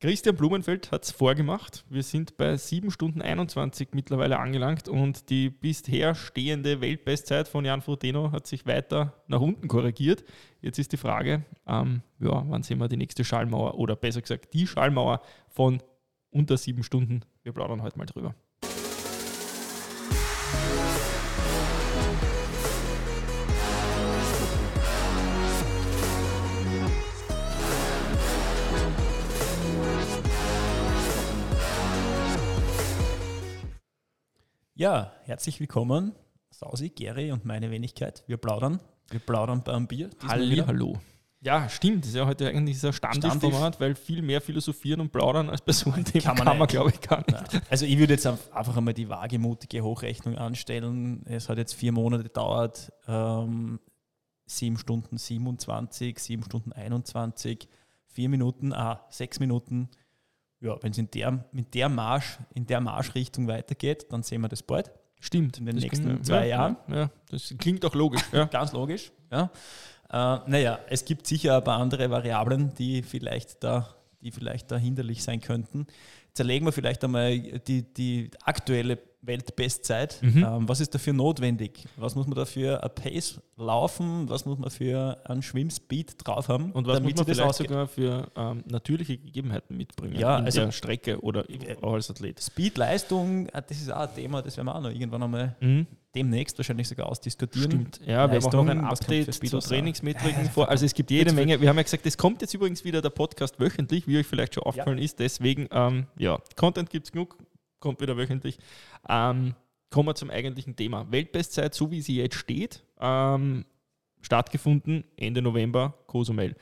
Christian Blumenfeld hat es vorgemacht. Wir sind bei 7 Stunden 21 mittlerweile angelangt und die bisher stehende Weltbestzeit von Jan Frodeno hat sich weiter nach unten korrigiert. Jetzt ist die Frage, ähm, ja, wann sehen wir die nächste Schallmauer oder besser gesagt die Schallmauer von unter 7 Stunden. Wir plaudern heute mal drüber. Ja, herzlich willkommen, Sausi, Gary und meine Wenigkeit. Wir plaudern. Wir plaudern beim Bier. Halli, hallo. Ja, stimmt. Das ist ja heute eigentlich ein Standardformat, weil viel mehr philosophieren und plaudern als bei so einem Thema Kann man man, glaube ich, gar nicht. Nein. Also ich würde jetzt einfach einmal die wagemutige Hochrechnung anstellen. Es hat jetzt vier Monate gedauert, ähm, sieben Stunden 27, sieben Stunden 21, vier Minuten, ah, sechs Minuten. Ja, wenn es in der, mit der Marsch, in der Marschrichtung weitergeht, dann sehen wir das bald. Stimmt. In den nächsten klingt- zwei ja, Jahren. Ja, ja, das klingt auch logisch. Ja. Ganz logisch. Ja. Äh, naja, es gibt sicher ein paar andere Variablen, die vielleicht da, die vielleicht da hinderlich sein könnten. Zerlegen wir vielleicht einmal die, die aktuelle Weltbestzeit. Mhm. Ähm, was ist dafür notwendig? Was muss man dafür ein Pace laufen? Was muss man für einen Schwimmspeed drauf haben? Und was muss man vielleicht sogar für ähm, natürliche Gegebenheiten mitbringen Ja, in also- der Strecke oder auch als Athlet? Speed, Leistung, äh, das ist auch ein Thema, das werden wir auch noch irgendwann einmal Mhm. Demnächst wahrscheinlich sogar ausdiskutieren. Stimmt. Ja, wir haben auch noch ein Update zu? Trainingsmetriken vor. Also es gibt jede Menge. Wir haben ja gesagt, es kommt jetzt übrigens wieder der Podcast wöchentlich, wie euch vielleicht schon aufgefallen ist. Deswegen, ähm, ja, Content gibt es genug, kommt wieder wöchentlich. Ähm, kommen wir zum eigentlichen Thema. Weltbestzeit, so wie sie jetzt steht, ähm, stattgefunden Ende November, Cozumel.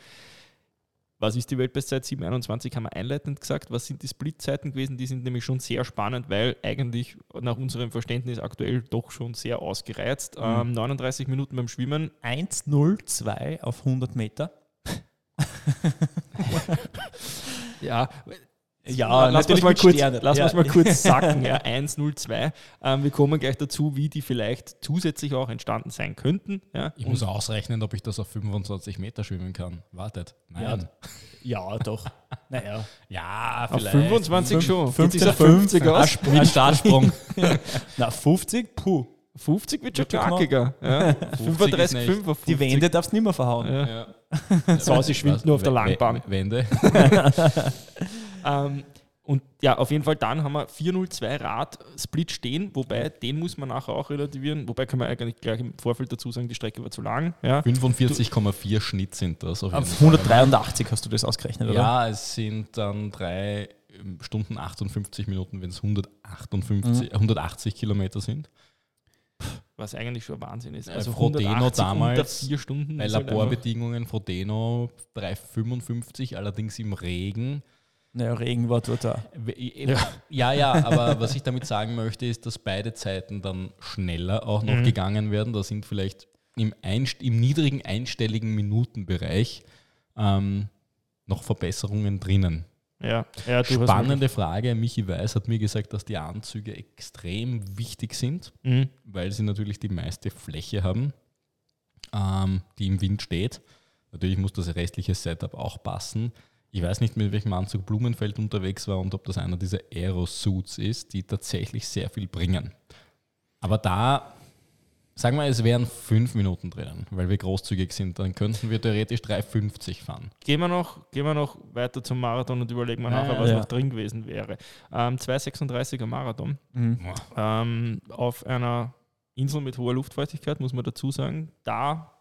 Was ist die Weltbestzeit? 721 haben wir einleitend gesagt. Was sind die Splitzeiten gewesen? Die sind nämlich schon sehr spannend, weil eigentlich nach unserem Verständnis aktuell doch schon sehr ausgereizt. Ähm, 39 Minuten beim Schwimmen, 1,02 auf 100 Meter. Ja, Ja, lass uns mal kurz, lass Ja. mal kurz sacken. Ja, 102. Ähm, wir kommen gleich dazu, wie die vielleicht zusätzlich auch entstanden sein könnten. Ja, Ich muss ausrechnen, ob ich das auf 25 Meter schwimmen kann. Wartet. Nein. Ja, doch. Naja. Ja, auf 25 schon. 15, Jetzt ist er 50 15, aus. Ein Startsprung. Na, 50? Puh. 50 wird schon knackiger. Ja. 35,5 ist nicht. auf 50. Die Wände darfst du nicht mehr verhauen. Ja. Ja. So, sie schwimmt nur auf der Langbahn. Wände. Ähm, und ja, auf jeden Fall dann haben wir 402 Rad Split stehen, wobei den muss man nachher auch relativieren. Wobei kann man eigentlich gleich im Vorfeld dazu sagen, die Strecke war zu lang. Ja. 45,4 Schnitt sind das. Auf jeden Auf Fall. 183 hast du das ausgerechnet, oder? Ja, es sind dann drei ähm, Stunden 58 Minuten, wenn es 158, 180 Kilometer sind. Was eigentlich schon Wahnsinn ist. Bei Also Frodeno 180 damals vier Stunden. Bei halt Laborbedingungen Frodeno 3,55, allerdings im Regen. Naja, Regen war dort da. Ja. ja, aber was ich damit sagen möchte, ist, dass beide Zeiten dann schneller auch noch Mhm. gegangen werden. Da sind vielleicht im, einst im niedrigen einstelligen Minutenbereich ähm, noch Verbesserungen drinnen. Ja, ja Spannende Frage. Michi Weiß hat mir gesagt, dass die Anzüge extrem wichtig sind, Mhm. weil sie natürlich die meiste Fläche haben, ähm, die im Wind steht. Natürlich muss das restliche Setup auch passen. Ich weiß nicht, mit welchem Anzug Blumenfeld unterwegs war und ob das einer dieser Aerosuits ist, die tatsächlich sehr viel bringen. Aber da, sagen wir, es wären fünf Minuten drinnen, weil wir großzügig sind, dann könnten wir theoretisch 3,50 fahren. Gehen, wir noch, gehen wir noch weiter zum Marathon und überlegen wir nachher, ja, was ja. noch drin gewesen wäre. Ähm, 2,36er Marathon Mhm. ähm, auf einer Insel mit hoher Luftfeuchtigkeit, muss man dazu sagen. Da,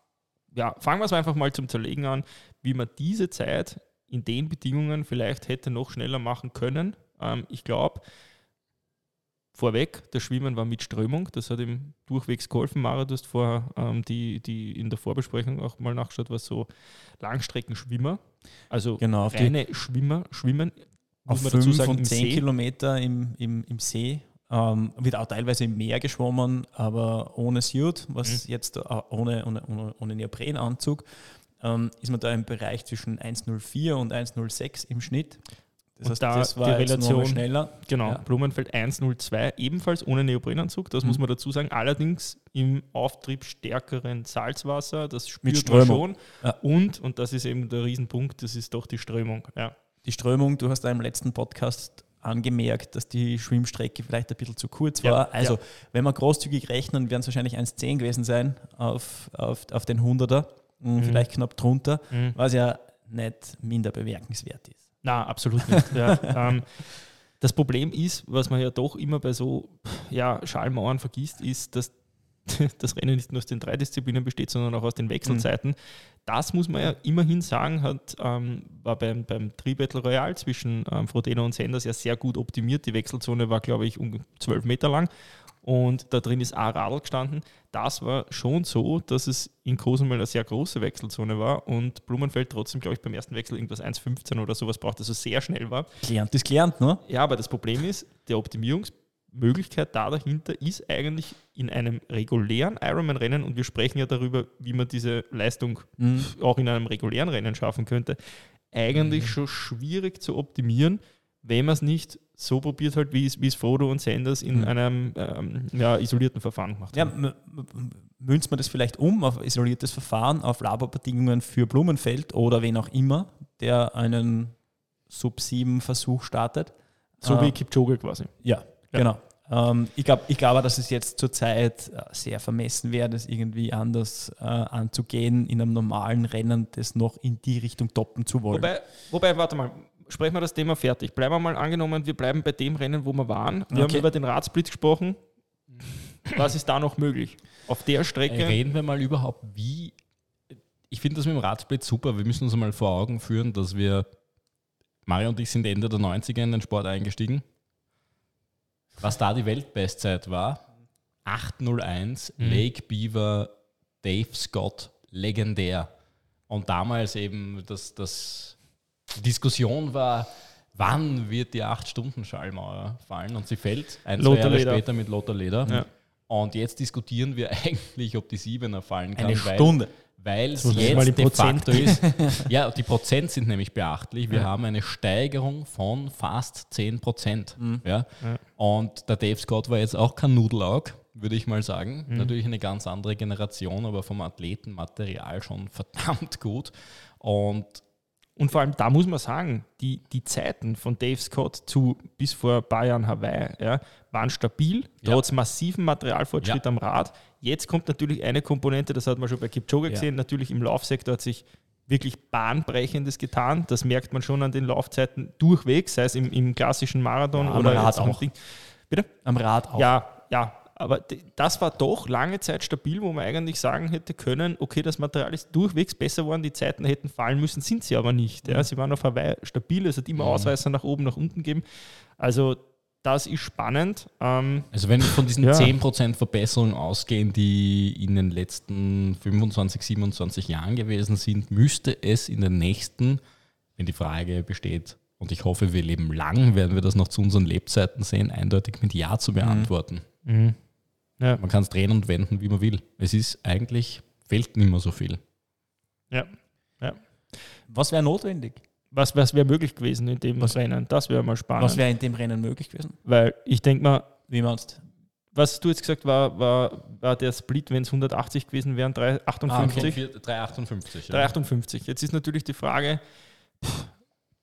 ja, fangen wir es einfach mal zum Zerlegen an, wie man diese Zeit in den Bedingungen vielleicht hätte noch schneller machen können. Ähm, ich glaube, vorweg, das Schwimmen war mit Strömung, das hat ihm durchwegs geholfen. Mara, du hast vorher ähm, die, die in der Vorbesprechung auch mal nachgeschaut, was so Langstreckenschwimmer, also Genau, auf, reine Schwimmer, Schwimmen, muss auf man dazu 5 sagen, und 10 See. Kilometer im, im, im See. Ähm, wird auch teilweise im Meer geschwommen, aber ohne Suit, was Mhm. jetzt äh, ohne, ohne, ohne, ohne Neoprenanzug, ähm, ist man da im Bereich zwischen 1,04 und 1,06 im Schnitt. Das Und heißt, da das die war mal Relation- schneller. Genau, Ja. Blumenfeld 102, ebenfalls ohne Neoprenanzug, das Mhm. muss man dazu sagen. Allerdings im Auftrieb stärkeren Salzwasser, das spürt man schon. Ja. Und, und das ist eben der Riesenpunkt, das ist doch die Strömung. Ja. die Strömung, du hast da im letzten Podcast angemerkt, dass die Schwimmstrecke vielleicht ein bisschen zu kurz war. Ja, also, ja. wenn wir großzügig rechnen, werden es wahrscheinlich 1,10 gewesen sein auf, auf, auf den 100er, mhm. vielleicht knapp drunter, Mhm. was ja nicht minder bemerkenswert ist. Na, absolut nicht. ja, ähm, das Problem ist, was man ja doch immer bei so ja, Schallmauern vergisst, ist, dass das Rennen nicht nur aus den drei Disziplinen besteht, sondern auch aus den Wechselzeiten. Das muss man ja immerhin sagen, hat, ähm, war beim, beim Tri-Battle Royale zwischen ähm, Frodeno und Sanders ja sehr gut optimiert. Die Wechselzone war, glaube ich, um 12 Meter lang und da drin ist ein Radl gestanden. Das war schon so, dass es in Cozumel eine sehr große Wechselzone war und Blumenfeld trotzdem, glaube ich, beim ersten Wechsel irgendwas 1,15 oder sowas braucht, also sehr schnell war. Gelernt ist gelernt, ne? Ja, aber das Problem ist, die Optimierungsmöglichkeit da dahinter ist eigentlich in einem regulären Ironman-Rennen und wir sprechen ja darüber, wie man diese Leistung Mhm. auch in einem regulären Rennen schaffen könnte, eigentlich Mhm. schon schwierig zu optimieren, wenn man es nicht so probiert halt, wie es, wie es Frodo und Sanders in Mhm. einem ähm, ja, isolierten Verfahren gemacht Ja, haben. m- münzt man das vielleicht um auf isoliertes Verfahren, auf Laborbedingungen für Blumenfeld oder wen auch immer, der einen Sub-7-Versuch startet. So Äh, wie Kipchoge quasi. Ja, Ja. genau. Ähm, ich, glaub, ich glaube, dass es jetzt zurzeit äh, sehr vermessen wäre, das irgendwie anders äh, anzugehen, in einem normalen Rennen das noch in die Richtung toppen zu wollen. Wobei, wobei, warte mal, sprechen wir das Thema fertig. Bleiben wir mal angenommen, wir bleiben bei dem Rennen, wo wir waren. Wir haben Okay. über den Radsplit gesprochen. Was ist da noch möglich? Auf der Strecke. Reden wir mal überhaupt, wie. Ich finde das mit dem Radsplit super. Wir müssen uns mal vor Augen führen, dass wir. Mario und ich sind Ende der 90er in den Sport eingestiegen. Was da die Weltbestzeit war, 801, Mhm. Lake Beaver, Dave Scott, legendär. Und damals eben das, das die Diskussion war, wann wird die 8-Stunden-Schallmauer fallen? Und sie fällt ein, zwei Lothar Jahre Leder. später mit Lothar Leder. Ja. Und jetzt diskutieren wir eigentlich, ob die Siebener fallen kann. Eine weil, Stunde. Weil es jetzt de facto ist. Ja, die Prozent sind nämlich beachtlich. Wir Ja. haben eine Steigerung von fast 10 Prozent. Mhm. Ja? Ja. Und der Dave Scott war jetzt auch kein Nudelaug, würde ich mal sagen. Mhm. Natürlich eine ganz andere Generation, aber vom Athletenmaterial schon verdammt gut. Und Und vor allem, da muss man sagen, die, die Zeiten von Dave Scott zu bis vor ein paar Jahren Hawaii ja, waren stabil, Ja. trotz massiven Materialfortschritt Ja. am Rad. Jetzt kommt natürlich eine Komponente, das hat man schon bei Kipchoge Ja. gesehen, natürlich im Laufsektor hat sich wirklich Bahnbrechendes getan. Das merkt man schon an den Laufzeiten durchwegs, sei es im, im klassischen Marathon Ja, am oder Rad am auch. Ding. Am Rad auch. Ja, ja, aber das war doch lange Zeit stabil, wo man eigentlich sagen hätte können, okay, das Material ist durchwegs besser geworden, die Zeiten hätten fallen müssen, sind sie aber nicht. Ja. Sie waren auf Hawaii stabil, es hat immer Mhm. Ausreißer nach oben, nach unten gegeben. Also das ist spannend. Ähm, also wenn wir von diesen Ja. 10% Verbesserung ausgehen, die in den letzten 25, 27 Jahren gewesen sind, müsste es in den nächsten, wenn die Frage besteht, und ich hoffe, wir leben lang, werden wir das noch zu unseren Lebzeiten sehen, eindeutig mit Ja zu beantworten. Ja. Man kann es drehen und wenden, wie man will. Es ist eigentlich, fehlt nicht mehr so viel. ja. Was wäre notwendig? Was, was wäre möglich gewesen in dem Was- Rennen? Das wäre mal spannend. Was wäre in dem Rennen möglich gewesen? Weil ich denke mal, Wie meinst was du jetzt gesagt war, war, war der Split, wenn es 180 gewesen wären, 358. 358. 358. Jetzt ist natürlich die Frage, pff,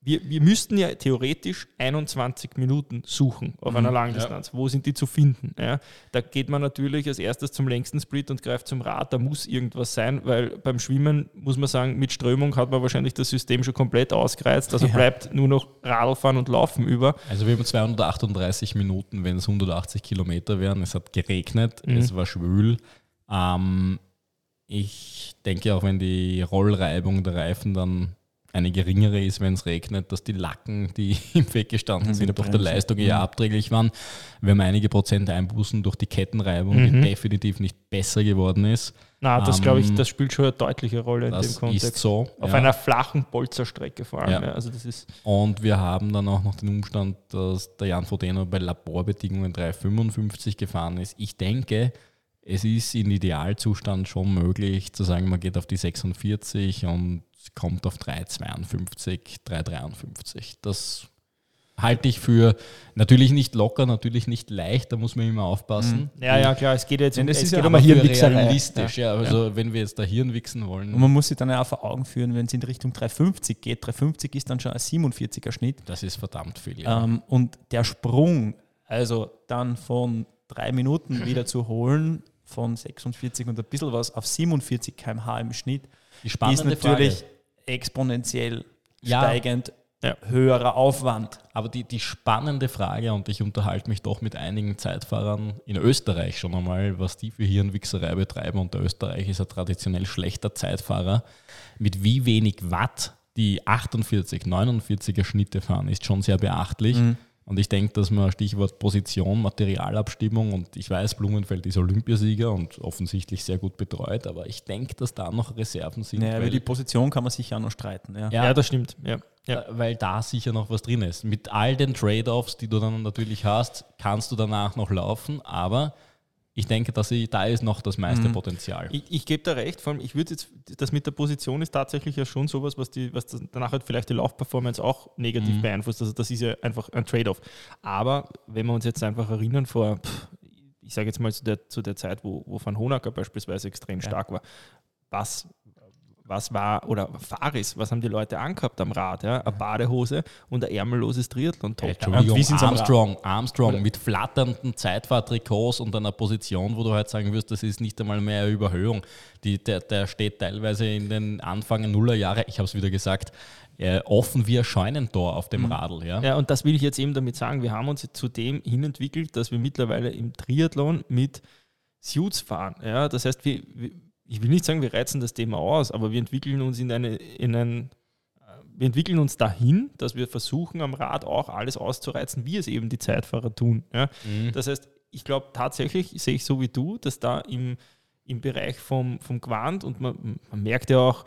wir, wir müssten ja theoretisch 21 Minuten suchen auf Mhm, einer Langdistanz. Wo sind die zu finden? Ja, da geht man natürlich als erstes zum längsten Split und greift zum Rad. Da muss irgendwas sein, weil beim Schwimmen muss man sagen, mit Strömung hat man wahrscheinlich das System schon komplett ausgereizt. Also Ja. bleibt nur noch Radlfahren und Laufen über. Also wir haben 238 Minuten, wenn es 180 Kilometer wären. Es hat geregnet, Mhm. es war schwül. Ähm, ich denke auch, wenn die Rollreibung der Reifen dann eine geringere ist, wenn es regnet, dass die Lacken, die im Weg gestanden Mhm, sind, durch der. Leistung eher Mhm. abträglich waren. Wir haben einige Prozent Einbußen durch die Kettenreibung, die Mhm. definitiv nicht besser geworden ist. Na, das Ähm, glaube ich, das spielt schon eine deutliche Rolle in dem Das Kontext. ist so. Auf ja. einer flachen Bolzerstrecke vor allem. Ja. Ja. Also das ist Und wir haben dann auch noch den Umstand, dass der Jan Frodeno bei Laborbedingungen 3,55 gefahren ist. Ich denke, es ist in Idealzustand schon möglich zu sagen, man geht auf die 46 und kommt auf 3,52, 3,53. Das halte ich für natürlich nicht locker, natürlich nicht leicht, da muss man immer aufpassen. Mhm. Ja, ja, klar, es geht jetzt das es ist geht ja um für Hirnwichserei. realistisch, ja. Also wenn wir jetzt da Hirnwichsen wollen, Und man muss sich dann ja auch vor Augen führen, wenn es in Richtung 350 geht. 350 ist dann schon ein 47er Schnitt. das ist verdammt viel. Ja. Ähm, und der Sprung, also dann von drei Minuten wieder zu holen, von 46 und ein bisschen was auf 47 km/h im Schnitt, Die ist natürlich Frage. Exponentiell Ja. steigend Ja. höherer Aufwand. Aber die, die spannende Frage, und ich unterhalte mich doch mit einigen Zeitfahrern in Österreich schon einmal, was die für Hirnwichserei betreiben. Und der Österreich ist ein traditionell schlechter Zeitfahrer. Mit wie wenig Watt die 48, 49er Schnitte fahren, ist schon sehr beachtlich. Und ich denke, dass man Stichwort Position, Materialabstimmung und ich weiß, Blumenfeld ist Olympiasieger und offensichtlich sehr gut betreut, aber ich denke, dass da noch Reserven sind. Naja, über weil- die Position kann man sicher auch noch streiten. Ja. Ja, das stimmt. Ja. Ja. weil da sicher noch was drin ist. Mit all den Trade-offs, die du dann natürlich hast, kannst du danach noch laufen, aber ich denke, dass ich, da ist noch das meiste Mhm. Potenzial. Ich, ich gebe da recht, vor allem, ich würde jetzt, das mit der Position ist tatsächlich ja schon sowas, was, die, was das danach halt vielleicht die Laufperformance auch negativ Mhm. beeinflusst. Also das ist ja einfach ein Trade-off. Aber wenn wir uns jetzt einfach erinnern, vor, ich sage jetzt mal zu der, zu der Zeit, wo, wo Van Honacker beispielsweise extrem stark war, was, was war, oder Faris, was haben die Leute angehabt am Rad? Ja? Eine Badehose und ein ärmelloses Triathlon-Top. Entschuldigung, wie sind's am Armstrong, Armstrong mit flatternden Zeitfahrtrikots und einer Position, wo du halt sagen wirst, das ist nicht einmal mehr eine Überhöhung. Die, der, der steht teilweise in den Anfang Nullerjahre, ich habe es wieder gesagt, äh, offen wie ein Scheunentor auf dem Radl. Ja? Ja, und das will ich jetzt eben damit sagen. Wir haben uns jetzt zu dem hinentwickelt, dass wir mittlerweile im Triathlon mit Suits fahren. Ja, das heißt, wir, wir, ich will nicht sagen, wir reizen das Thema aus, aber wir entwickeln uns in, eine, in ein, äh, wir entwickeln uns dahin, dass wir versuchen, am Rad auch alles auszureizen, wie es eben die Zeitfahrer tun. Ja. Mhm. Das heißt, ich glaube tatsächlich, sehe ich so wie du, dass da im, im Bereich vom, vom Quant und man, man merkt ja auch,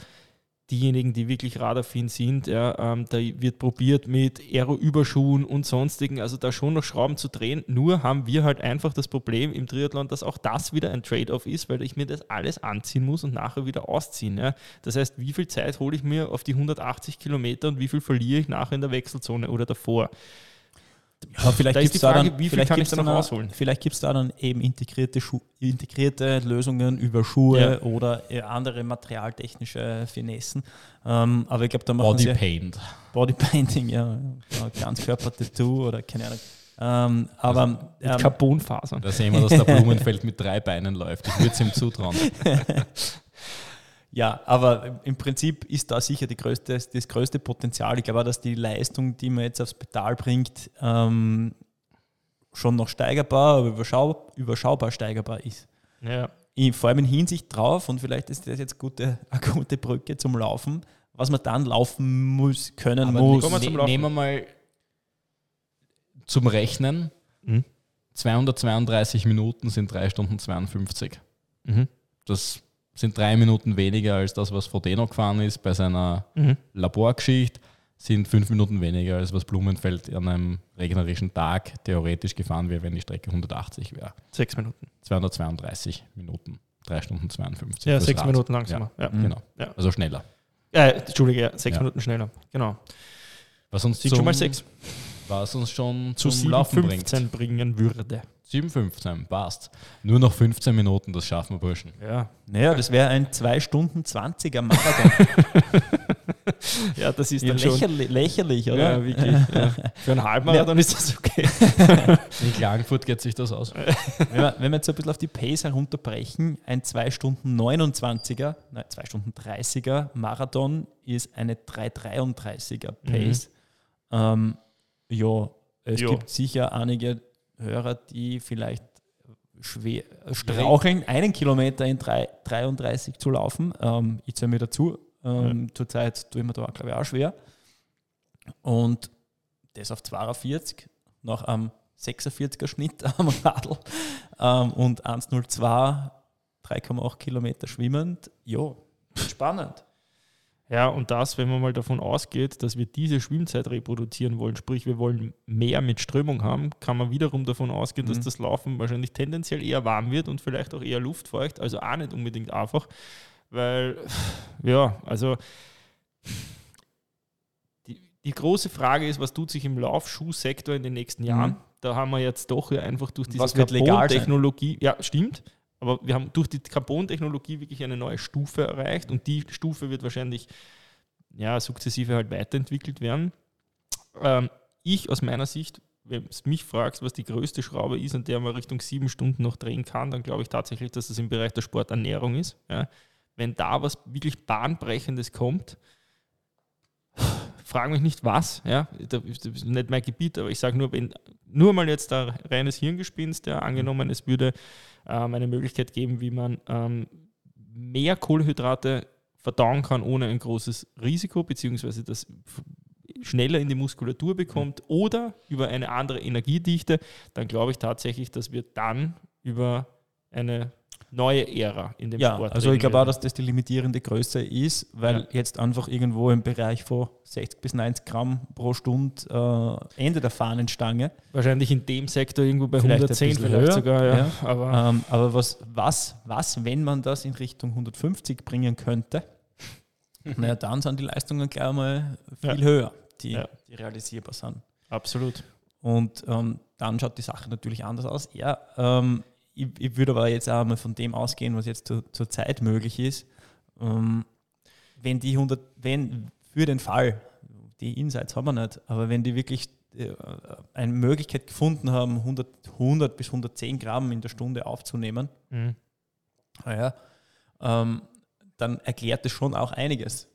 diejenigen, die wirklich radaffin sind, ja, ähm, da wird probiert mit Aero-Überschuhen und sonstigen, also da schon noch Schrauben zu drehen. Nur haben wir halt einfach das Problem im Triathlon, dass auch das wieder ein Trade-off ist, weil ich mir das alles anziehen muss und nachher wieder ausziehen. Ja. Das heißt, wie viel Zeit hole ich mir auf die 180 Kilometer und wie viel verliere ich nachher in der Wechselzone oder davor? Aber vielleicht gibt es da dann, wie viel vielleicht kann gibt's ich da noch rausholen? Vielleicht gibt es da dann eben integrierte, Schu integrierte Lösungen über Schuhe Ja. oder äh, andere materialtechnische Finessen. Ähm, aber ich glaube, da machen Body sie Paint. Bodypainting, ja, ja Ganzkörper-Tattoo oder keine Ahnung. Ähm, aber Mit ähm, Carbonfasern. Da sehen wir, dass der Blumenfeld mit drei Beinen läuft. Ich würde es ihm zutrauen. Ja, aber im Prinzip ist da sicher die größte, das größte Potenzial. Ich glaube auch, dass die Leistung, die man jetzt aufs Pedal bringt, ähm, schon noch steigerbar, aber überschau überschaubar steigerbar ist. Ja. Ich, vor allem in Hinsicht drauf, und vielleicht ist das jetzt gute, eine gute Brücke zum Laufen, was man dann laufen muss, können Aber muss. Wir zum ne, nehmen wir mal zum Rechnen. Mhm. 232 Minuten sind 3 Stunden 52. Mhm. Das sind drei Minuten weniger als das, was Frodeno gefahren ist bei seiner Mhm. Laborgeschichte, sind fünf Minuten weniger als was Blumenfeld an einem regnerischen Tag theoretisch gefahren wäre, wenn die Strecke 180 wäre. Sechs Minuten. 232 Minuten, 3 Stunden 52. Ja, sechs Rad. Minuten langsamer. Ja. Ja, genau. Ja. Also schneller. Äh, Entschuldige, ja, sechs. Minuten schneller. Genau. Was uns zum, schon mal sechs. Was uns schon Zu zum Laufen bringt. 7,15 bringen würde. 7,15, passt. Nur noch 15 Minuten, das schaffen wir, Burschen. Ja. Naja, das wäre ein 2 Stunden 20er Marathon. ja, das ist Ja, dann schon. lächerlich, lächerlich, oder? Ja, wirklich. Ja. Für einen Halbmarathon ist das okay. In Klagenfurt geht sich das aus. Wenn wir, wenn wir jetzt so ein bisschen auf die Pace herunterbrechen, ein 2 Stunden 29er, nein, 2 Stunden 30er Marathon ist eine 333er Pace. Ähm, ja, es Ja. gibt sicher einige Hörer, die vielleicht schwer straucheln, einen Kilometer in 3, 33 zu laufen. Ähm, ich zähle mir dazu. Ähm, Zurzeit tue ich mir da, glaube ich, auch schwer. Und das auf 42 nach einem 46er Schnitt am Radl ähm, und 1,02, 3,8 Kilometer schwimmend. Ja, spannend. Ja, und das, wenn man mal davon ausgeht, dass wir diese Schwimmzeit reproduzieren wollen, sprich wir wollen mehr mit Strömung haben, kann man wiederum davon ausgehen, dass Mhm. das Laufen wahrscheinlich tendenziell eher warm wird und vielleicht auch eher luftfeucht, also auch nicht unbedingt einfach, weil, ja, also die, die große Frage ist, was tut sich im Laufschuhsektor in den nächsten Jahren? Mhm. Da haben wir jetzt doch einfach durch diese Carbon-Technologie, ja, stimmt, aber wir haben durch die Carbon-Technologie wirklich eine neue Stufe erreicht und die Stufe wird wahrscheinlich ja, sukzessive halt weiterentwickelt werden. Ähm, ich aus meiner Sicht, wenn du mich fragst, was die größte Schraube ist, an der man Richtung sieben Stunden noch drehen kann, dann glaube ich tatsächlich, dass das im Bereich der Sporternährung ist. Ja. Wenn da was wirklich Bahnbrechendes kommt, frage mich nicht was, ja, das ist nicht mein Gebiet, aber ich sage nur, wenn nur mal jetzt ein reines Hirngespinst, ja, angenommen, es würde ähm, eine Möglichkeit geben, wie man ähm, mehr Kohlenhydrate verdauen kann ohne ein großes Risiko, beziehungsweise das schneller in die Muskulatur bekommt mhm. oder über eine andere Energiedichte, dann glaube ich tatsächlich, dass wir dann über eine neue Ära in dem ja, Sport. Also ich glaube auch, dass das die limitierende Größe ist, weil ja. jetzt einfach irgendwo im Bereich von 60 bis 90 Gramm pro Stunde äh, Ende der Fahnenstange. Wahrscheinlich in dem Sektor irgendwo bei vielleicht 110 vielleicht höher, sogar. Ja. ja. Aber, ähm, aber was, was, was, wenn man das in Richtung 150 bringen könnte, naja, dann sind die Leistungen gleich mal viel höher, die, die realisierbar sind. Absolut. Und ähm, dann schaut die Sache natürlich anders aus. Ja, ähm, ich, ich würde aber jetzt auch mal von dem ausgehen, was jetzt zur, zur Zeit möglich ist. Ähm, wenn die 100, wenn für den Fall, die Insights haben wir nicht, aber wenn die wirklich äh, eine Möglichkeit gefunden haben, 100, 100 bis 110 Gramm in der Stunde aufzunehmen, mhm. naja, ähm, dann erklärt das schon auch einiges.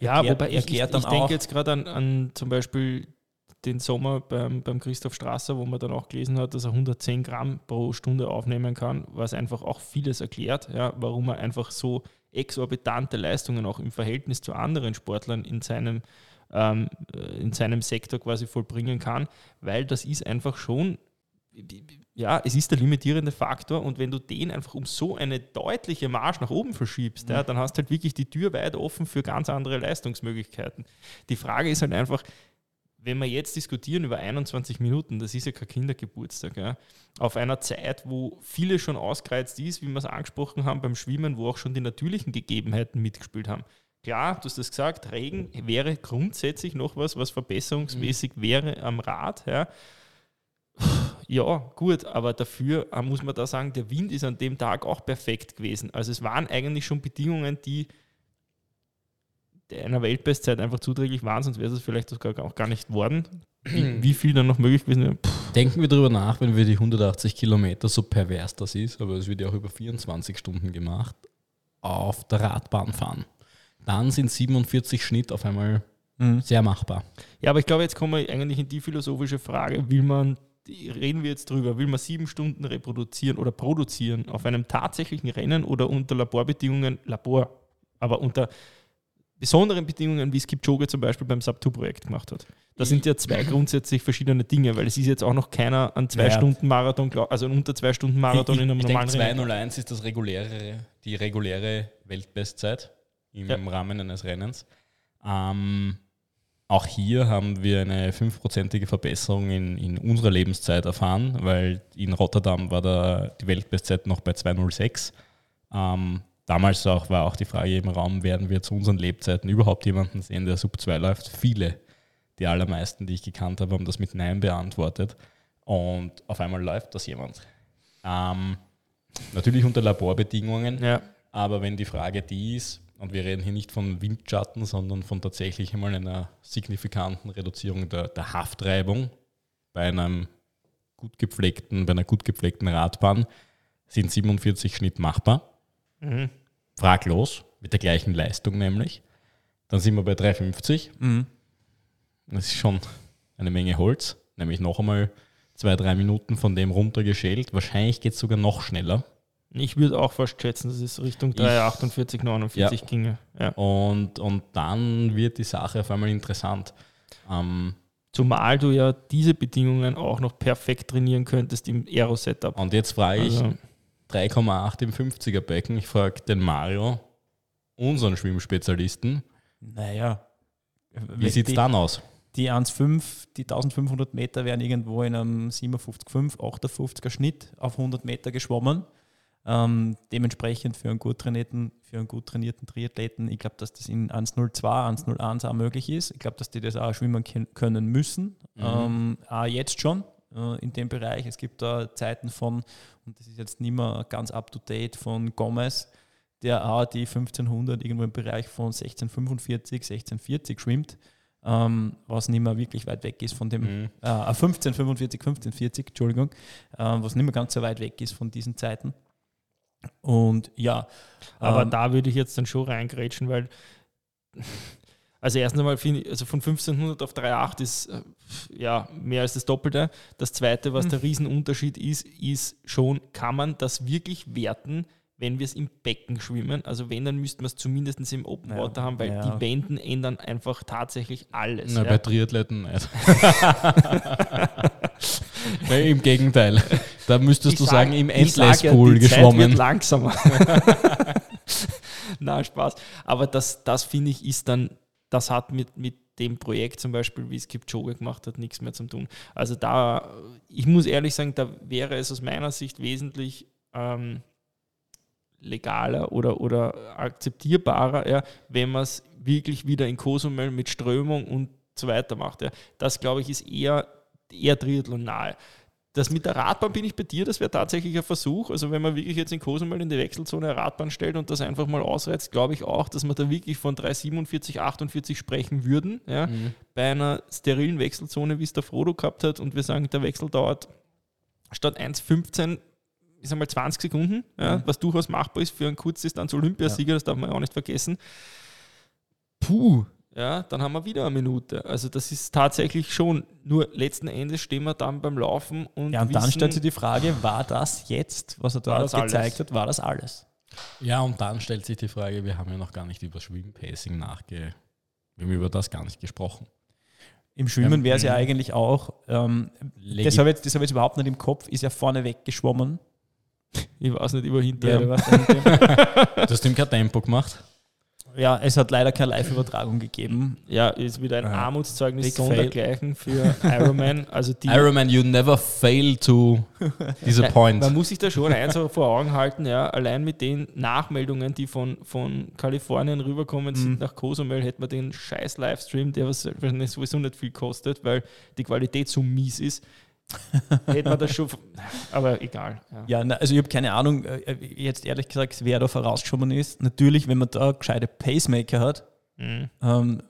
Ja, erklärt, wobei ich, ich, ich denke jetzt gerade an, an zum Beispiel den Sommer beim, beim Christoph Strasser, wo man dann auch gelesen hat, dass er 110 Gramm pro Stunde aufnehmen kann, was einfach auch vieles erklärt, ja, warum er einfach so exorbitante Leistungen auch im Verhältnis zu anderen Sportlern in seinem, ähm, äh, in seinem Sektor quasi vollbringen kann, weil das ist einfach schon, ja, es ist der limitierende Faktor und wenn du den einfach um so eine deutliche Marsch nach oben verschiebst, mhm. ja, dann hast du halt wirklich die Tür weit offen für ganz andere Leistungsmöglichkeiten. Die Frage ist halt einfach, wenn wir jetzt diskutieren über 21 Minuten, das ist ja kein Kindergeburtstag, ja, auf einer Zeit, wo viele schon ausgereizt ist, wie wir es angesprochen haben beim Schwimmen, wo auch schon die natürlichen Gegebenheiten mitgespielt haben. Klar, du hast das gesagt, Regen wäre grundsätzlich noch was, was verbesserungsmäßig mhm. wäre am Rad. Ja. ja, gut, aber dafür äh, muss man da sagen, der Wind ist an dem Tag auch perfekt gewesen. Also es waren eigentlich schon Bedingungen, die einer Weltbestzeit einfach zuträglich waren, sonst wäre es vielleicht sogar auch gar nicht worden. Wie viel dann noch möglich gewesen wäre. Denken wir darüber nach, wenn wir die 180 Kilometer, so pervers das ist, aber es wird ja auch über 24 Stunden gemacht, auf der Radbahn fahren. Dann sind 47 Schnitt auf einmal mhm. sehr machbar. Ja, aber ich glaube, jetzt kommen wir eigentlich in die philosophische Frage, will man, reden wir jetzt drüber, will man sieben Stunden reproduzieren oder produzieren auf einem tatsächlichen Rennen oder unter Laborbedingungen, Labor, aber unter besonderen Bedingungen, wie es Kipchoge zum Beispiel beim Sub-2-Projekt gemacht hat. Das sind ja zwei grundsätzlich verschiedene Dinge, weil es ist jetzt auch noch keiner an zwei ja. Stunden Marathon, also an unter zwei Stunden Marathon ich, in einem ich normalen denke, 201 ist das reguläre, die reguläre Weltbestzeit im ja. Rahmen eines Rennens. Ähm, auch hier haben wir eine fünfprozentige Verbesserung in, in unserer Lebenszeit erfahren, weil in Rotterdam war da die Weltbestzeit noch bei 206. Ähm, damals auch, war auch die Frage im Raum, werden wir zu unseren Lebzeiten überhaupt jemanden sehen, der Sub 2 läuft? Viele, die allermeisten, die ich gekannt habe, haben das mit Nein beantwortet. Und auf einmal läuft das jemand. Ähm, natürlich unter Laborbedingungen, ja. aber wenn die Frage die ist, und wir reden hier nicht von Windschatten, sondern von tatsächlich einmal einer signifikanten Reduzierung der, der Haftreibung bei einem gut gepflegten, bei einer gut gepflegten Radbahn, sind 47 Schnitt machbar. Mhm. Fraglos, mit der gleichen Leistung nämlich. Dann sind wir bei 350. Mhm. Das ist schon eine Menge Holz, nämlich noch einmal zwei, drei Minuten von dem runtergeschält. Wahrscheinlich geht es sogar noch schneller. Ich würde auch fast schätzen, dass es Richtung 348, 49 ja. ginge. Ja. Und, und dann wird die Sache auf einmal interessant. Ähm, Zumal du ja diese Bedingungen auch noch perfekt trainieren könntest im Aero-Setup. Und jetzt frage ich, also, 3,8 im 50er Becken. Ich frage den Mario, unseren Schwimmspezialisten. Naja. Wie sieht es dann aus? Die 1,5, die 1500 Meter werden irgendwo in einem 57,5, 58er Schnitt auf 100 Meter geschwommen. Ähm, dementsprechend für einen gut trainierten, für einen gut trainierten Triathleten, ich glaube, dass das in 1.02, 1.01 auch möglich ist. Ich glaube, dass die das auch schwimmen können müssen. Mhm. Ähm, auch jetzt schon in dem Bereich. Es gibt da Zeiten von, und das ist jetzt nicht mehr ganz up to date, von Gomez, der auch die 1500 irgendwo im Bereich von 1645, 1640 schwimmt ähm, was nicht mehr wirklich weit weg ist von dem mhm. äh, 1545, 1540, Entschuldigung, äh, was nicht mehr ganz so weit weg ist von diesen Zeiten. Und ja. Aber ähm, da würde ich jetzt dann schon reingrätschen, weil, also erstens einmal finde ich, also von 1500 auf 3,8 ist äh, ja mehr als das Doppelte. Das zweite, was mhm. der Riesenunterschied ist, ist schon, kann man das wirklich werten, wenn wir es im Becken schwimmen. Also wenn, dann müssten wir es zumindest im Open Water ja, haben, weil ja. die Wenden ändern einfach tatsächlich alles. Na, ja. bei Triathleten nicht. Im Gegenteil. Da müsstest ich du sag, sagen, im Endless-Pool geschwommen. Zeit wird langsamer. Na, Spaß. Aber das, das finde ich ist dann, das hat mit, mit dem Projekt zum Beispiel, wie es Kipchoge gemacht hat, nichts mehr zu tun. Also da, ich muss ehrlich sagen, da wäre es aus meiner Sicht wesentlich ähm, legaler oder, oder akzeptierbarer, ja, wenn man es wirklich wieder in Kosumel mit Strömung und so weiter macht. Ja. Das, glaube ich, ist eher, eher Triathlon nahe. Das mit der Radbahn bin ich bei dir, das wäre tatsächlich ein Versuch. Also wenn man wirklich jetzt in Kosumel in die Wechselzone eine Radbahn stellt und das einfach mal ausreizt, glaube ich auch, dass wir da wirklich von 347, 48 sprechen würden. Ja. Mhm. Bei einer sterilen Wechselzone, wie es der Frodo gehabt hat und wir sagen, der Wechsel dauert statt 1,15 ich sag mal 20 Sekunden, ja, mhm. was durchaus machbar ist für einen Kurzdistanz-Olympiasieger, ja. das darf man auch nicht vergessen. Puh, ja, dann haben wir wieder eine Minute. Also das ist tatsächlich schon, nur letzten Endes stehen wir dann beim Laufen und Ja, und wissen, dann stellt sich die Frage, war das jetzt, was er da gezeigt alles? hat, war das alles? Ja, und dann stellt sich die Frage, wir haben ja noch gar nicht über Schwimmpacing nachge... Wir haben über das gar nicht gesprochen. Im Schwimmen wäre es ja eigentlich auch, ähm, das habe ich, jetzt, hab ich jetzt überhaupt nicht im Kopf, ist ja vorne weggeschwommen ich weiß nicht, über hinter. Ja, du hast ihm kein Tempo gemacht? Ja, es hat leider keine Live-Übertragung gegeben. Ja, ist wieder ein ja. Armutszeugnis sondergleichen für Ironman. Also die Ironman, you never fail to disappoint. Man muss sich da schon eins vor Augen halten, ja, allein mit den Nachmeldungen, die von, von Kalifornien rüberkommen sind mhm. nach Cozumel, hätte man den scheiß Livestream, der was sowieso nicht viel kostet, weil die Qualität so mies ist, Hätte man das schon, aber egal. Ja, ja also ich habe keine Ahnung, äh, äh, jetzt ehrlich gesagt, wer da vorausgeschoben ist. Natürlich, wenn man da gescheite Pacemaker hat, mhm. ähm,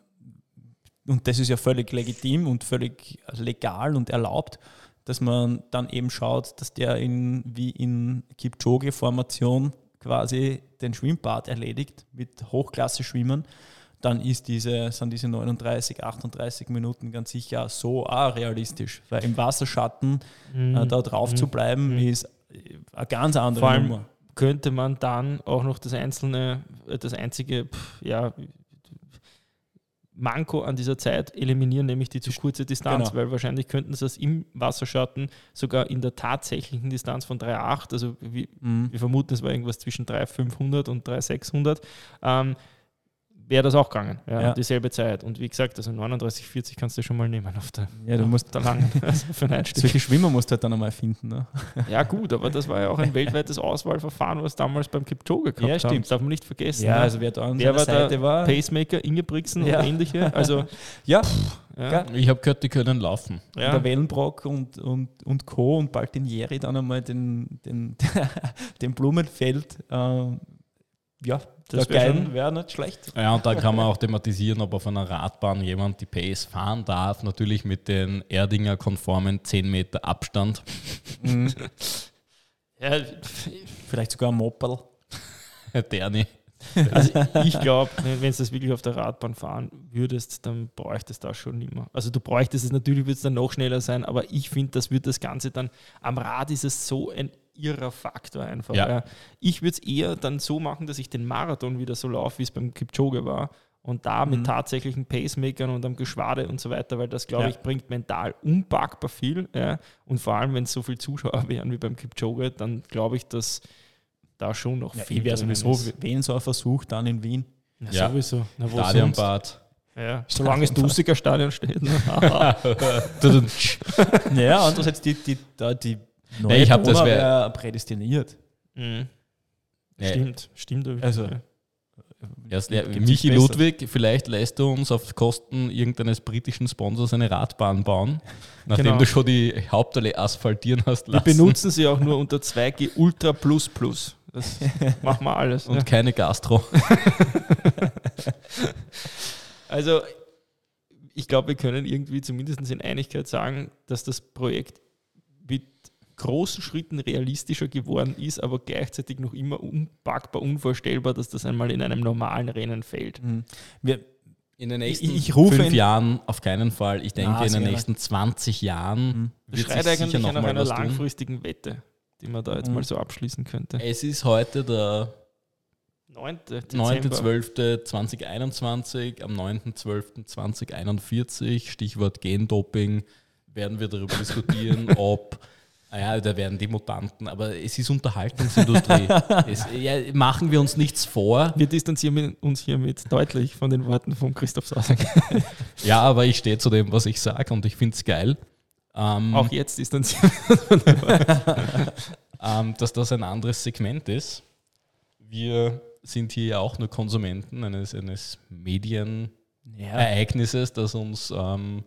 und das ist ja völlig legitim und völlig legal und erlaubt, dass man dann eben schaut, dass der in, wie in Kipchoge-Formation quasi den Schwimmbad erledigt mit Hochklasse-Schwimmern dann ist diese, sind diese 39, 38 Minuten ganz sicher so auch realistisch. Weil im Wasserschatten mhm. äh, da drauf mhm. zu bleiben, mhm. ist eine ganz andere Vor allem Nummer. Könnte man dann auch noch das einzelne, das einzige, pff, ja, Manko an dieser Zeit eliminieren, nämlich die zu kurze Distanz, genau. weil wahrscheinlich könnten sie das im Wasserschatten sogar in der tatsächlichen Distanz von 3,8, also wir, mhm. wir vermuten, es war irgendwas zwischen 3,500 und 3,600, ähm, wäre das auch gegangen. Ja, ja. Dieselbe Zeit. Und wie gesagt, also 39, 40 kannst du schon mal nehmen auf der, ja, du musst da lang also für einen Solche Schwimmer musst du halt dann einmal finden. Ne? Ja, gut, aber das war ja auch ein weltweites Auswahlverfahren, was damals beim Kipchoge gehabt ja, stimmt. Haben. darf man nicht vergessen. Ja, ne? also wer da an wer war Seite war. Pacemaker, Ingebrigtsen ja. und ähnliche. Also, ja. ja. Ich habe gehört, die können laufen. Ja. Der Wellenbrock und, und, und Co. und bald den Jerry dann einmal den, den, den Blumenfeld. Äh, ja, das wäre wär nicht schlecht. Ja, und dann kann man auch thematisieren, ob auf einer Radbahn jemand die Pace fahren darf. Natürlich mit den Erdinger konformen 10 Meter Abstand. Mhm. ja, vielleicht sogar ein Mopperl. Derni. Also ich glaube, wenn, wenn du das wirklich auf der Radbahn fahren würdest, dann bräuchtest du das schon nicht mehr. Also du bräuchtest es, natürlich wird es dann noch schneller sein, aber ich finde, das wird das Ganze dann, am Rad ist es so ein irrer Faktor einfach. Ja. Ja. Ich würde es eher dann so machen, dass ich den Marathon wieder so laufe, wie es beim Kipchoge war. Und da mit mhm. tatsächlichen Pacemakern und am Geschwade und so weiter, weil das, glaube ja. ich, bringt mental unpackbar viel. Und vor allem, wenn es so viele Zuschauer wären wie beim Kipchoge, dann glaube ich, dass da schon noch viel wäre sowieso, wen so ein Versuch dann in Wien. Ja, sowieso. Na, Stadionbad. Ja, solange es Dusiger Stadion steht. Ne? ja, andererseits die, die, die, die Neue nee, ich habe das wäre prädestiniert. Mhm. Ja, Stimmt, stimmt. Also, ja. Erst, ja, gibt's Michi besser? Ludwig, vielleicht lässt du uns auf Kosten irgendeines britischen Sponsors eine Radbahn bauen, nachdem Genau. du schon die Hauptallee asphaltieren hast Wir lassen. benutzen sie auch nur unter 2G Ultra Plus Plus. Das machen wir alles. und ja. keine Gastro. Also, ich glaube, wir können irgendwie zumindest in Einigkeit sagen, dass das Projekt großen Schritten realistischer geworden ist, aber gleichzeitig noch immer unpackbar, unvorstellbar, dass das einmal in einem normalen Rennen fällt. Mhm. Wir, In den Ich- nächsten ich rufe fünf Jahren auf keinen Fall. Ich denke, Na, in den nächsten 20 Jahren Mhm. Wird schreit sich eigentlich sicher noch nach einer was tun. langfristigen Wette, die man da jetzt Mhm. mal so abschließen könnte. Es ist heute der 9. Dezember. 9.12.2021, am 9.12.2041, Stichwort Gendoping, werden wir darüber diskutieren, ob, naja, da werden die Mutanten, aber es ist Unterhaltungsindustrie. es, ja, machen wir uns nichts vor. Wir distanzieren uns hiermit deutlich von den Worten von Christoph Sasak. Ja, aber ich stehe zu dem, was ich sage und ich finde es geil. Ähm, Auch jetzt distanzieren ähm, dass das ein anderes Segment ist. Wir sind hier ja auch nur Konsumenten eines, eines Medienereignisses, das uns ähm,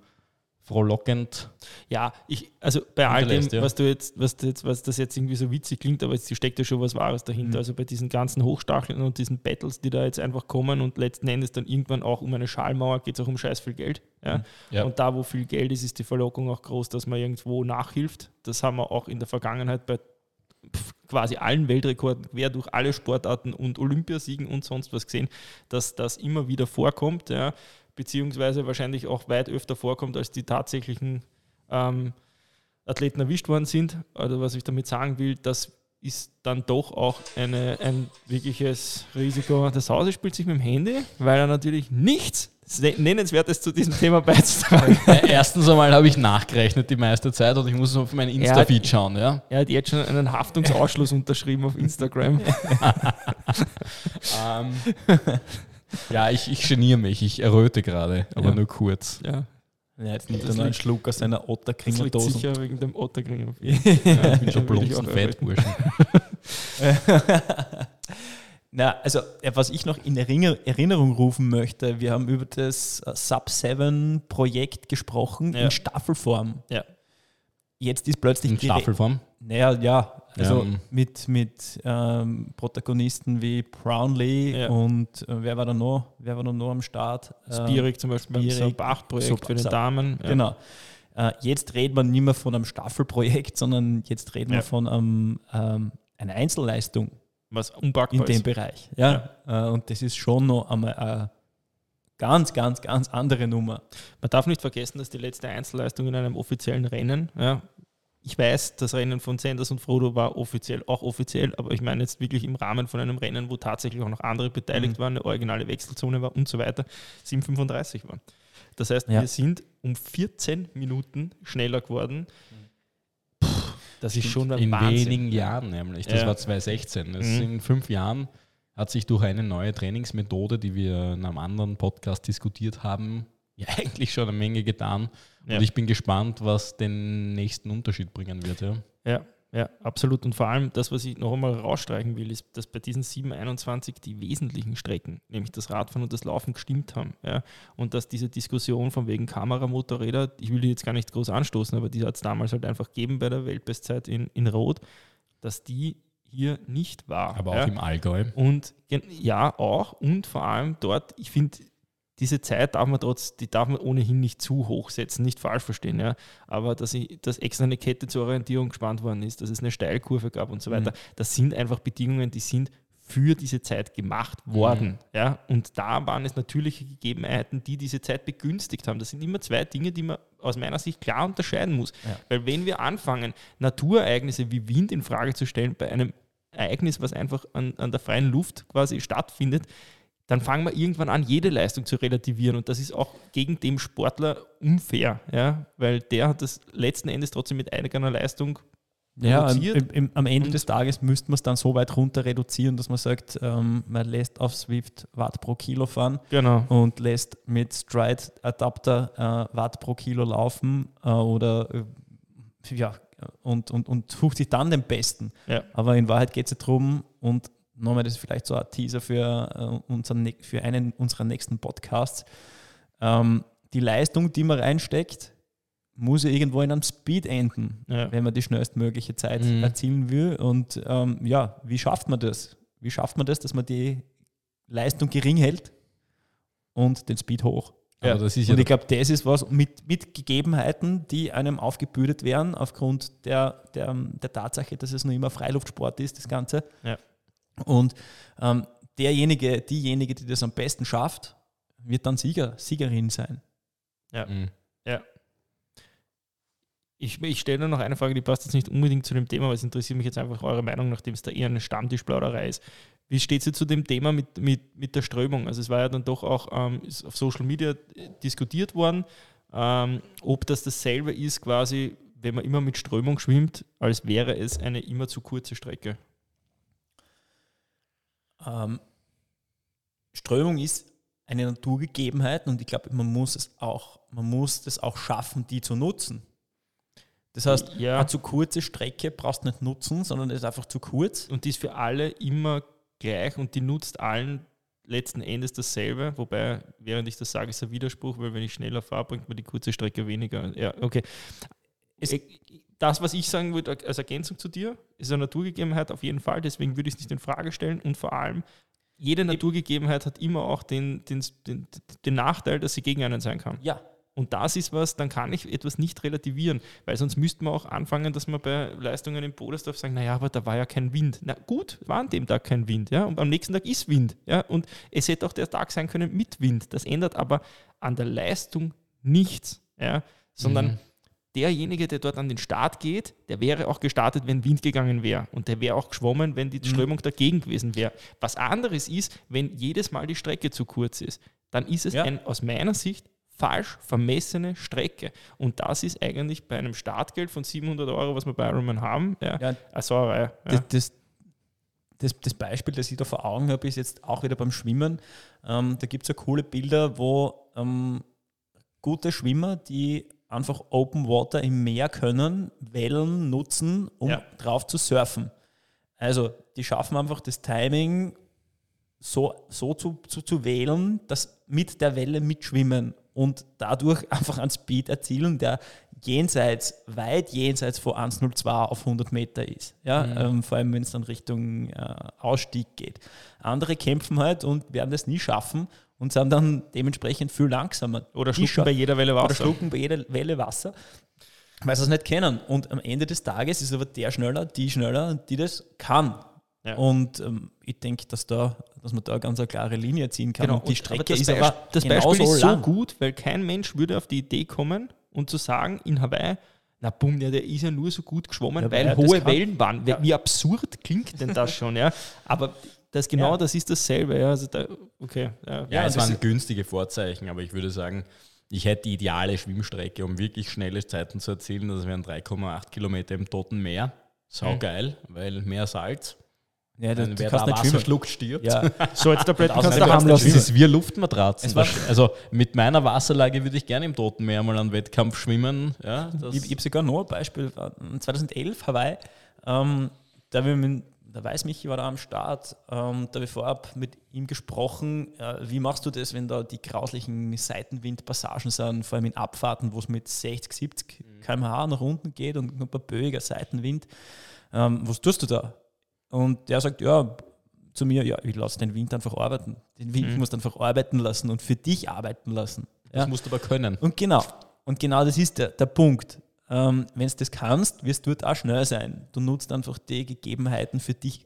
frohlockend Ja, ich, also bei all dem, ja. was du jetzt, was du jetzt, was das jetzt irgendwie so witzig klingt, aber es steckt ja schon was Wahres dahinter. Mhm. Also bei diesen ganzen Hochstacheln und diesen Battles, die da jetzt einfach kommen und letzten Endes dann irgendwann auch um eine Schallmauer geht es auch um scheiß viel Geld. Ja? Mhm. Ja. Und da, wo viel Geld ist, ist die Verlockung auch groß, dass man irgendwo nachhilft. Das haben wir auch in der Vergangenheit bei quasi allen Weltrekorden quer durch alle Sportarten und Olympiasiegen und sonst was gesehen, dass das immer wieder vorkommt, ja, beziehungsweise wahrscheinlich auch weit öfter vorkommt, als die tatsächlichen ähm, Athleten erwischt worden sind. Also was ich damit sagen will, das ist dann doch auch eine, ein wirkliches Risiko. Das Hause spielt sich mit dem Handy, weil er natürlich nichts Nennenswertes zu diesem Thema beizutragen hat. Äh, Erstens einmal habe ich nachgerechnet die meiste Zeit und ich muss auf meinen Insta-Feed schauen. Ja? Er hat jetzt schon einen Haftungsausschluss unterschrieben auf Instagram. Ähm, ja, ich, ich geniere mich, ich erröte gerade, aber Ja. nur kurz. Ja, ja, jetzt nimmt Das er noch einen Schluck aus seiner das Otterkringerdose. sicher wegen dem Otterkring. Ja, ich bin schon plumpen auch Fettburschen. Na, also was ich noch in Erinner Erinnerung rufen möchte, wir haben über das äh, Sub-7-Projekt gesprochen Ja. in Staffelform. Ja. Jetzt ist plötzlich In Staffelform. Naja, ja, also Ja. mit, mit ähm, Protagonisten wie Brownlee Ja. und äh, wer war da noch? Wer war da noch am Start? Ähm, Spierig zum Beispiel beim Spierig, Sub 8 Projekt Sub- für den Sub- Damen. Ja. Genau. Äh, jetzt redet man nicht mehr von einem Staffelprojekt, sondern jetzt reden Ja. wir von einem, ähm, einer Einzelleistung Was unpackbar in dem ist. Bereich. Ja? Äh, und das ist schon noch einmal eine ganz, ganz, ganz andere Nummer. Man darf nicht vergessen, dass die letzte Einzelleistung in einem offiziellen Rennen, ja, ich weiß, das Rennen von Sanders und Frodo war offiziell, auch offiziell, aber ich meine jetzt wirklich im Rahmen von einem Rennen, wo tatsächlich auch noch andere beteiligt Mhm. waren, eine originale Wechselzone war und so weiter, 7,35 war. Das heißt, Ja. wir sind um 14 Minuten schneller geworden. Puh, das ist schon ein In Wahnsinn. wenigen Jahren nämlich. Das Ja. war 2016. Das Mhm. In fünf Jahren hat sich durch eine neue Trainingsmethode, die wir in einem anderen Podcast diskutiert haben, ja eigentlich schon eine Menge getan. Ja. Und ich bin gespannt, was den nächsten Unterschied bringen wird. Ja. Ja, ja, absolut. Und vor allem das, was ich noch einmal rausstreichen will, ist, dass bei diesen 721 die wesentlichen Strecken, nämlich das Radfahren und das Laufen, gestimmt haben. Ja? Und dass diese Diskussion von wegen Kameramotorräder, ich will die jetzt gar nicht groß anstoßen, aber die hat es damals halt einfach gegeben bei der Weltbestzeit in, in Rot, dass die hier nicht war. Aber ja? auch im Allgäu. Und ja, auch und vor allem dort, ich finde, diese Zeit darf man trotz, die darf man ohnehin nicht zu hoch setzen, nicht falsch verstehen, ja. Aber dass, ich, dass extra eine Kette zur Orientierung gespannt worden ist, dass es eine Steilkurve gab und so weiter, das sind einfach Bedingungen, die sind für diese Zeit gemacht worden. Ja? Und da waren es natürliche Gegebenheiten, die diese Zeit begünstigt haben. Das sind immer zwei Dinge, die man aus meiner Sicht klar unterscheiden muss. Ja. Weil wenn wir anfangen, Naturereignisse wie Wind in Frage zu stellen bei einem Ereignis, was einfach an, an der freien Luft quasi stattfindet, dann fangen wir irgendwann an, jede Leistung zu relativieren. Und das ist auch gegen den Sportler unfair, ja? weil der hat das letzten Endes trotzdem mit eigener Leistung Ja, produziert. im, am Ende des Tages müsste man es dann so weit runter reduzieren, dass man sagt, ähm, man lässt auf Swift Watt pro Kilo fahren Genau. und lässt mit Stride-Adapter äh, Watt pro Kilo laufen äh, oder äh, ja, und, und, und sucht sich dann den besten. Ja. Aber in Wahrheit geht es ja darum, und nochmal das ist vielleicht so ein Teaser für, äh, unseren, für einen unserer nächsten Podcasts. Ähm, die Leistung, die man reinsteckt, muss ja irgendwo in einem Speed enden, ja. wenn man die schnellstmögliche Zeit mhm. erzielen will. Und ähm, ja, wie schafft man das? Wie schafft man das, dass man die Leistung gering hält und den Speed hoch? Ja. und ich glaube, das ist was mit, mit Gegebenheiten, die einem aufgebürdet werden, aufgrund der, der, der Tatsache, dass es nur immer Freiluftsport ist, das Ganze. Ja. Und ähm, derjenige, diejenige, die das am besten schafft, wird dann Sieger, Siegerin sein. Ja. Mhm. ja. Ich, ich stelle nur noch eine Frage, die passt jetzt nicht unbedingt zu dem Thema, aber es interessiert mich jetzt einfach eure Meinung, nachdem es da eher eine Stammtischplauderei ist. Wie steht sie zu dem Thema mit, mit, mit der Strömung? Also es war ja dann doch auch ähm, auf Social Media diskutiert worden, ähm, ob das dasselbe ist quasi, wenn man immer mit Strömung schwimmt, als wäre es eine immer zu kurze Strecke. Ähm, Strömung ist eine Naturgegebenheit und ich glaube, man muss es auch, man muss es auch schaffen, die zu nutzen. Das heißt, ja. eine zu kurze Strecke brauchst du nicht nutzen, sondern es ist einfach zu kurz. Und die ist für alle immer gleich und die nutzt allen letzten Endes dasselbe, wobei, während ich das sage, ist ein Widerspruch, weil wenn ich schneller fahre, bringt mir die kurze Strecke weniger. Ja, okay. Es, das, was ich sagen würde als Ergänzung zu dir, ist eine Naturgegebenheit auf jeden Fall, deswegen würde ich es nicht in Frage stellen und vor allem, jede Naturgegebenheit hat immer auch den, den, den, den Nachteil, dass sie gegen einen sein kann. Ja, und das ist was, dann kann ich etwas nicht relativieren, weil sonst müsste man auch anfangen, dass man bei Leistungen im Bodersdorf sagen, naja, aber da war ja kein Wind. Na gut, war an dem Tag kein Wind, ja, und am nächsten Tag ist Wind, ja, und es hätte auch der Tag sein können mit Wind. Das ändert aber an der Leistung nichts, ja, sondern mhm. Derjenige, der dort an den Start geht, der wäre auch gestartet, wenn Wind gegangen wäre und der wäre auch geschwommen, wenn die mhm. Strömung mhm. dagegen gewesen wäre. Was anderes ist, wenn jedes Mal die Strecke zu kurz ist, dann ist es ja. ein, aus meiner Sicht falsch vermessene Strecke. Und das ist eigentlich bei einem Startgeld von 700 Euro, was wir bei Ironman haben, ja, ja, eine Sauerei. Ja. Das, das, das, das, Beispiel, das ich da vor Augen habe, ist jetzt auch wieder beim Schwimmen. Ähm, da gibt es ja coole Bilder, wo ähm, gute Schwimmer, die einfach Open Water im Meer können, Wellen nutzen, um ja. drauf zu surfen. Also die schaffen einfach das Timing so, so zu, zu, zu wählen, dass mit der Welle mitschwimmen und dadurch einfach einen Speed erzielen, der jenseits, weit jenseits von 1,02 auf 100 Meter ist. Ja? Mhm. Ähm, vor allem, wenn es dann Richtung äh, Ausstieg geht. Andere kämpfen halt und werden das nie schaffen und sind dann dementsprechend viel langsamer. Oder schlucken bei jeder Welle Wasser. Oder schlucken bei jeder Welle Wasser, weil sie es nicht kennen. Und am Ende des Tages ist aber der schneller, die schneller, die das kann. Ja. Und ähm, ich denke, dass, da, dass man da ganz eine klare Linie ziehen kann. Genau. Und die Strecke das ist aber das Beispiel ist so gut, weil kein Mensch würde auf die Idee kommen und zu sagen, in Hawaii, na bumm, ja, der ist ja nur so gut geschwommen, ja, weil hohe Wellen waren. Ja. Wie absurd klingt denn das schon, ja? Aber das genau, das ist dasselbe. Ja, also da, okay, ja, ja es waren günstige Vorzeichen, aber ich würde sagen, ich hätte die ideale Schwimmstrecke, um wirklich schnelle Zeiten zu erzielen. Das wären 3,8 Kilometer im Toten Meer. Sau geil, mhm. weil mehr Salz ja, das, wer da Wasser schluckt, stirbt. Ja. So, jetzt Tabletten kannst du haben lassen. Das ist wie Luftmatratzen. Also mit meiner Wasserlage würde ich gerne im Toten Meer mal einen Wettkampf schwimmen. Ja, ich, ich habe sogar noch ein Beispiel. 2011 Hawaii, ähm, da, mit, der Weißmichi war da am Start, ähm, da habe ich vorab mit ihm gesprochen, äh, wie machst du das, wenn da die grauslichen Seitenwindpassagen sind, vor allem in Abfahrten, wo es mit 60, 70 km/h nach unten geht und ein paar böiger Seitenwind. Ähm, was tust du da? Und der sagt, ja, zu mir, ja, ich lasse den Wind einfach arbeiten. Den Wind mhm. musst einfach arbeiten lassen und für dich arbeiten lassen. Das musst du aber können. Und genau, und genau das ist der, der Punkt. Ähm, Wenn du das kannst, wirst du dort auch schnell sein. Du nutzt einfach die Gegebenheiten für dich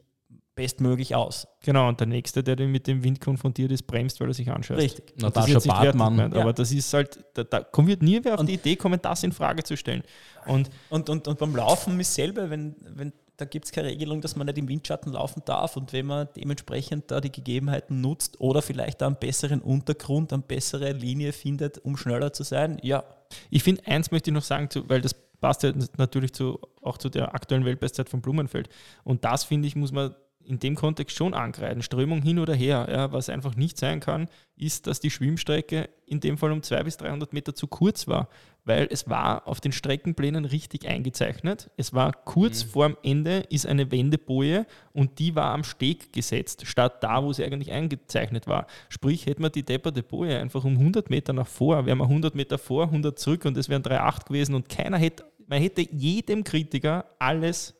bestmöglich aus. Genau, und der Nächste, der mit dem Wind konfrontiert ist, bremst, weil er sich anschaut. Richtig. Natascha Bartmann. ja. Aber das ist halt, da, da wird nie mehr auf und die Idee kommen, das in Frage zu stellen. Und, und, und, und beim Laufen ist selber, wenn, wenn da gibt es keine Regelung, dass man nicht im Windschatten laufen darf. Und wenn man dementsprechend da die Gegebenheiten nutzt oder vielleicht einen besseren Untergrund, eine bessere Linie findet, um schneller zu sein, ja. Ich finde, eins möchte ich noch sagen, weil das passt ja natürlich zu, auch zu der aktuellen Weltbestzeit von Blumenfeld. Und das, finde ich, muss man in dem Kontext schon angreifen, Strömung hin oder her. Ja, was einfach nicht sein kann, ist, dass die Schwimmstrecke in dem Fall um 200 bis 300 Meter zu kurz war, weil es war auf den Streckenplänen richtig eingezeichnet. Es war kurz mhm. vorm Ende ist eine Wendeboje und die war am Steg gesetzt, statt da, wo sie eigentlich eingezeichnet war. Sprich, hätte man die depperte Boje einfach um 100 Meter nach vor, wären wir 100 Meter vor, 100 zurück und es wären 3,8 gewesen und keiner hätte, man hätte jedem Kritiker alles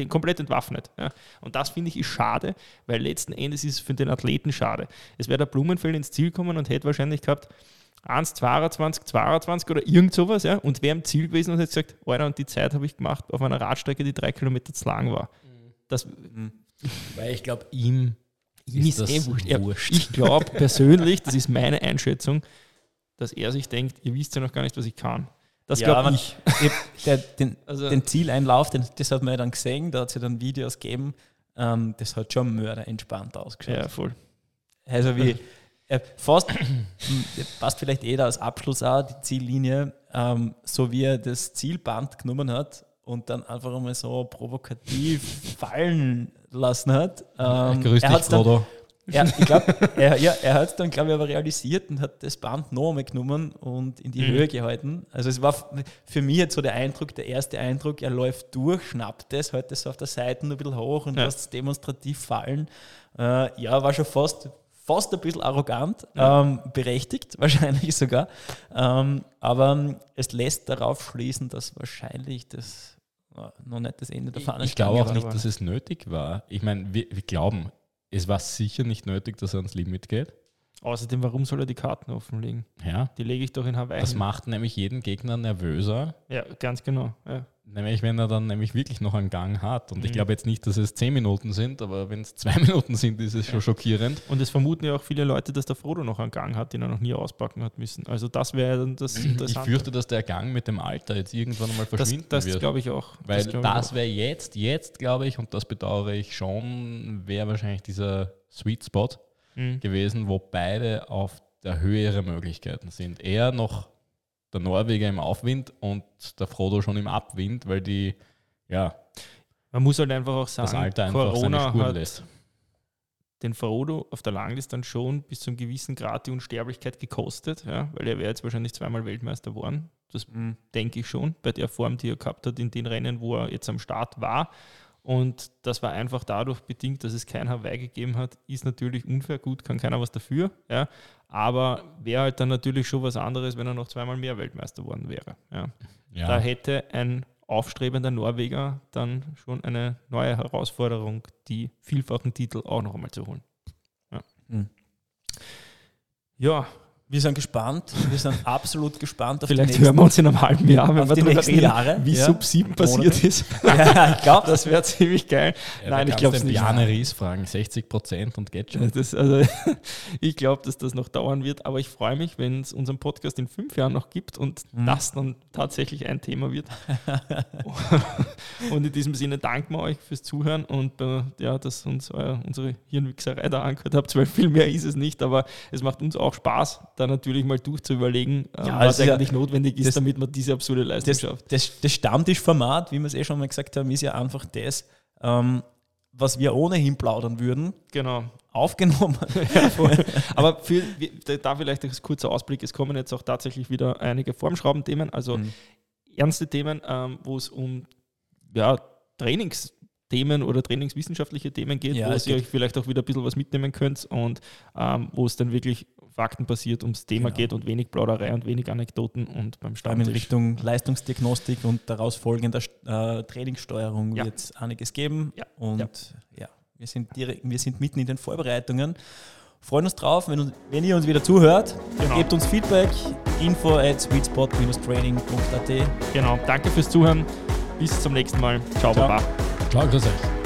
den komplett entwaffnet. Ja. Und das finde ich ist schade, weil letzten Endes ist es für den Athleten schade. Es wäre der Blumenfeld ins Ziel kommen und hätte wahrscheinlich gehabt 1, 22, 22 oder irgend sowas, ja, und wäre im Ziel gewesen und hätte gesagt, Alter, und die Zeit habe ich gemacht auf einer Radstrecke, die drei Kilometer zu lang war. Das, mhm. Weil ich glaube, ihm, ihm ist, ist eh wurscht. wurscht. Ich glaube persönlich, das ist meine Einschätzung, dass er sich denkt, ihr wisst ja noch gar nicht, was ich kann. Das ja, glaube ich. Der, den, also, den, Zieleinlauf, den, das hat man ja dann gesehen, da hat es ja dann Videos gegeben, ähm, das hat schon mörder entspannt ausgeschaut. Ja, voll. Also wie, äh, fast, passt vielleicht eh da als Abschluss auch, die Ziellinie, ähm, so wie er das Zielband genommen hat und dann einfach einmal so provokativ fallen lassen hat. Ähm, Grüß dich, Frodo. Ja, ich glaube, er, ja, er hat es dann, glaube ich, aber realisiert und hat das Band noch einmal genommen und in die mhm. Höhe gehalten. Also es war für mich jetzt so der Eindruck, der erste Eindruck, er läuft durch, schnappt das, hält das auf der Seite ein bisschen hoch und ja. lässt es demonstrativ fallen. Äh, ja, war schon fast, fast ein bisschen arrogant, ja. ähm, berechtigt wahrscheinlich sogar. Ähm, aber es lässt darauf schließen, dass wahrscheinlich das noch nicht das Ende der Fahnenstange Ich glaube auch nicht, dass es nötig war. Ich meine, wir, wir glauben, es war sicher nicht nötig, dass er ans Limit geht. Außerdem, warum soll er die Karten offenlegen? Ja. Die lege ich doch in Hawaii. Das macht nämlich jeden Gegner nervöser. Ja, ganz genau. Ja. Nämlich, wenn er dann nämlich wirklich noch einen Gang hat. Und mhm. ich glaube jetzt nicht, dass es zehn Minuten sind, aber wenn es zwei Minuten sind, ist es ja. schon schockierend. Und es vermuten ja auch viele Leute, dass der Frodo noch einen Gang hat, den er noch nie auspacken hat müssen. Also das wäre dann das Interessante. Ich fürchte, dass der Gang mit dem Alter jetzt irgendwann mal verschwinden das, das wird. Das glaube ich auch. Weil das, das wäre jetzt, jetzt glaube ich, und das bedauere ich schon, wäre wahrscheinlich dieser Sweet Spot mhm. gewesen, wo beide auf der Höhe ihrer Möglichkeiten sind. Er noch der Norweger im Aufwind und der Frodo schon im Abwind, weil die, ja. Man muss halt einfach auch sagen, das Alter einfach Corona seine hat lässt. den Frodo auf der Langdistanz schon bis zu einem gewissen Grad die Unsterblichkeit gekostet, ja, weil er wäre jetzt wahrscheinlich zweimal Weltmeister geworden. Das mhm. denke ich schon, bei der Form, die er gehabt hat in den Rennen, wo er jetzt am Start war. Und das war einfach dadurch bedingt, dass es kein Hawaii gegeben hat, ist natürlich unfair. Gut, kann keiner was dafür. Ja. Aber wäre halt dann natürlich schon was anderes, wenn er noch zweimal mehr Weltmeister geworden wäre. Ja. ja. Da hätte ein aufstrebender Norweger dann schon eine neue Herausforderung, die vielfachen Titel auch noch einmal zu holen. Ja. Mhm. ja, wir sind gespannt. Wir sind absolut gespannt auf Vielleicht die nächsten, hören wir uns in einem halben Jahr, wenn wir darüber reden, Jahre, wie ja, Sub 7 passiert ist. Ja, ich glaube, das wäre ziemlich geil. Ja, Nein, ich glaube es nicht. Jane Ries fragen, 60 Prozent und geht schon. Das, also, ich glaube, dass das noch dauern wird, aber ich freue mich, wenn es unseren Podcast in fünf Jahren noch gibt und mhm. das dann tatsächlich ein Thema wird. und in diesem Sinne danken wir euch fürs Zuhören und äh, ja, dass uns euer, unsere Hirnwichserei da angehört habt, weil viel mehr ist es nicht, aber es macht uns auch Spaß da natürlich mal durchzuüberlegen, ähm, ja, was eigentlich ja, notwendig ist, das, damit man diese absurde Leistung das, schafft. Das, das Stammtischformat, wie wir es eh schon mal gesagt haben, ist ja einfach das, ähm, was wir ohnehin plaudern würden. Genau. Aufgenommen. ja, Aber für, da vielleicht ein kurzer Ausblick, es kommen jetzt auch tatsächlich wieder einige Formschraubenthemen, also mhm. ernste Themen, ähm, wo es um ja, Trainings Themen oder trainingswissenschaftliche Themen geht, ja, wo ihr euch vielleicht auch wieder ein bisschen was mitnehmen könnt und ähm, wo es dann wirklich faktenbasiert ums Thema genau. geht und wenig Plauderei und wenig Anekdoten und beim Stammtisch. In Richtung Leistungsdiagnostik und daraus folgender äh, Trainingssteuerung ja. wird es einiges geben ja. und ja, ja wir, sind direkt, wir sind mitten in den Vorbereitungen. Freuen uns drauf, wenn, wenn ihr uns wieder zuhört. Genau. Gebt uns Feedback, info at sweetspot-training.at. Genau, danke fürs Zuhören. Bis zum nächsten Mal. Ciao, Ciao. Baba. Ciao, grüß euch.